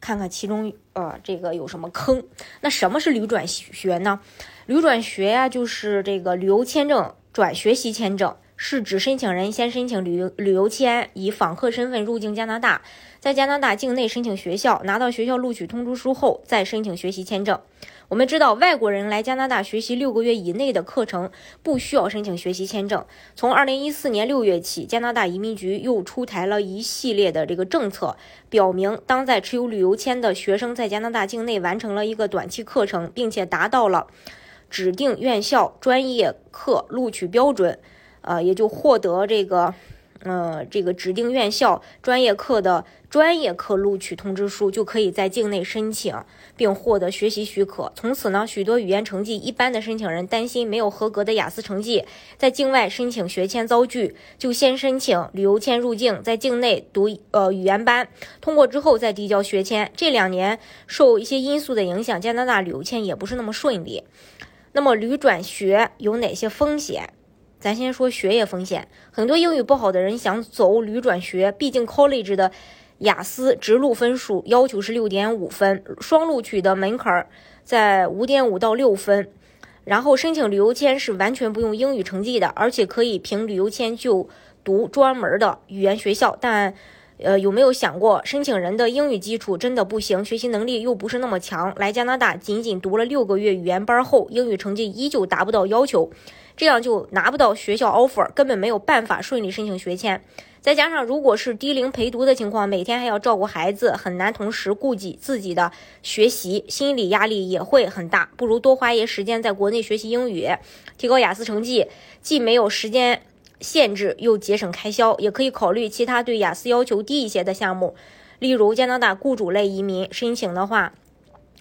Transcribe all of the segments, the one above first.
看看其中呃这个有什么坑？那什么是旅转学呢？旅转学呀，就是这个旅游签证转学习签证，是指申请人先申请旅旅游签，以访客身份入境加拿大，在加拿大境内申请学校，拿到学校录取通知书后，再申请学习签证。我们知道，外国人来加拿大学习六个月以内的课程不需要申请学习签证。从二零一四年六月起，加拿大移民局又出台了一系列的这个政策，表明当在持有旅游签的学生在加拿大境内完成了一个短期课程，并且达到了指定院校专业课录取标准，呃，也就获得这个。呃，这个指定院校专业课的专业课录取通知书，就可以在境内申请并获得学习许可。从此呢，许多语言成绩一般的申请人担心没有合格的雅思成绩，在境外申请学签遭拒，就先申请旅游签入境，在境内读呃语言班，通过之后再递交学签。这两年受一些因素的影响，加拿大旅游签也不是那么顺利。那么旅转学有哪些风险？咱先说学业风险，很多英语不好的人想走旅转学，毕竟 college 的雅思直录分数要求是六点五分，双录取的门槛在五点五到六分。然后申请旅游签是完全不用英语成绩的，而且可以凭旅游签就读专门的语言学校。但，呃，有没有想过，申请人的英语基础真的不行，学习能力又不是那么强，来加拿大仅仅读了六个月语言班后，英语成绩依旧达不到要求。这样就拿不到学校 offer，根本没有办法顺利申请学签。再加上如果是低龄陪读的情况，每天还要照顾孩子，很难同时顾及自己的学习，心理压力也会很大。不如多花一些时间在国内学习英语，提高雅思成绩，既没有时间限制，又节省开销。也可以考虑其他对雅思要求低一些的项目，例如加拿大雇主类移民申请的话，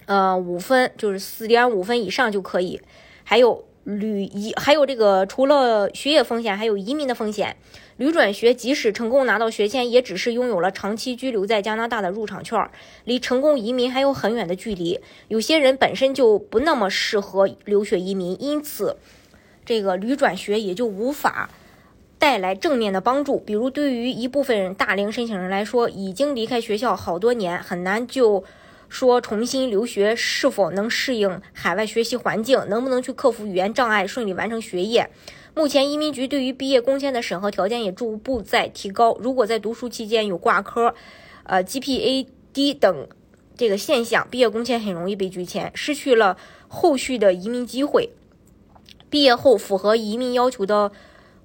呃，五分就是四点五分以上就可以，还有。旅移还有这个，除了学业风险，还有移民的风险。旅转学即使成功拿到学签，也只是拥有了长期居留在加拿大的入场券，离成功移民还有很远的距离。有些人本身就不那么适合留学移民，因此这个旅转学也就无法带来正面的帮助。比如，对于一部分大龄申请人来说，已经离开学校好多年，很难就。说重新留学是否能适应海外学习环境，能不能去克服语言障碍，顺利完成学业？目前移民局对于毕业工签的审核条件也逐步在提高。如果在读书期间有挂科、呃 GPA 低等这个现象，毕业工签很容易被拒签，失去了后续的移民机会。毕业后符合移民要求的。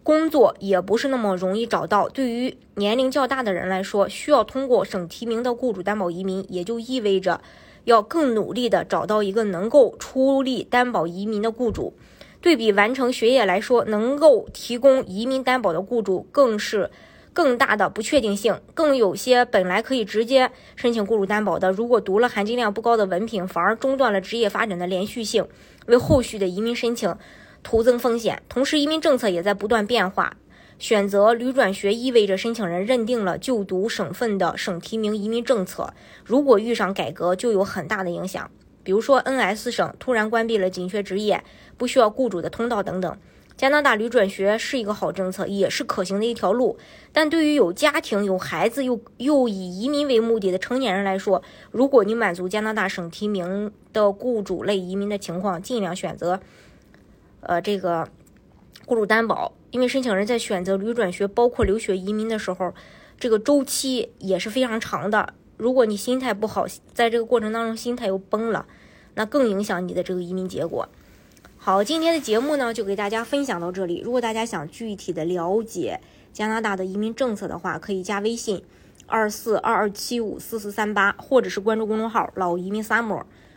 工作也不是那么容易找到。对于年龄较大的人来说，需要通过省提名的雇主担保移民，也就意味着要更努力的找到一个能够出力担保移民的雇主。对比完成学业来说，能够提供移民担保的雇主更是更大的不确定性。更有些本来可以直接申请雇主担保的，如果读了含金量不高的文凭，反而中断了职业发展的连续性，为后续的移民申请。徒增风险，同时移民政策也在不断变化。选择旅转学意味着申请人认定了就读省份的省提名移民政策，如果遇上改革，就有很大的影响。比如说，N.S 省突然关闭了紧缺职业、不需要雇主的通道等等。加拿大旅转学是一个好政策，也是可行的一条路。但对于有家庭、有孩子又又以移民为目的的成年人来说，如果你满足加拿大省提名的雇主类移民的情况，尽量选择。呃，这个雇主担保，因为申请人在选择旅转学，包括留学移民的时候，这个周期也是非常长的。如果你心态不好，在这个过程当中心态又崩了，那更影响你的这个移民结果。好，今天的节目呢，就给大家分享到这里。如果大家想具体的了解加拿大的移民政策的话，可以加微信二四二二七五四四三八，或者是关注公众号“老移民 summer”。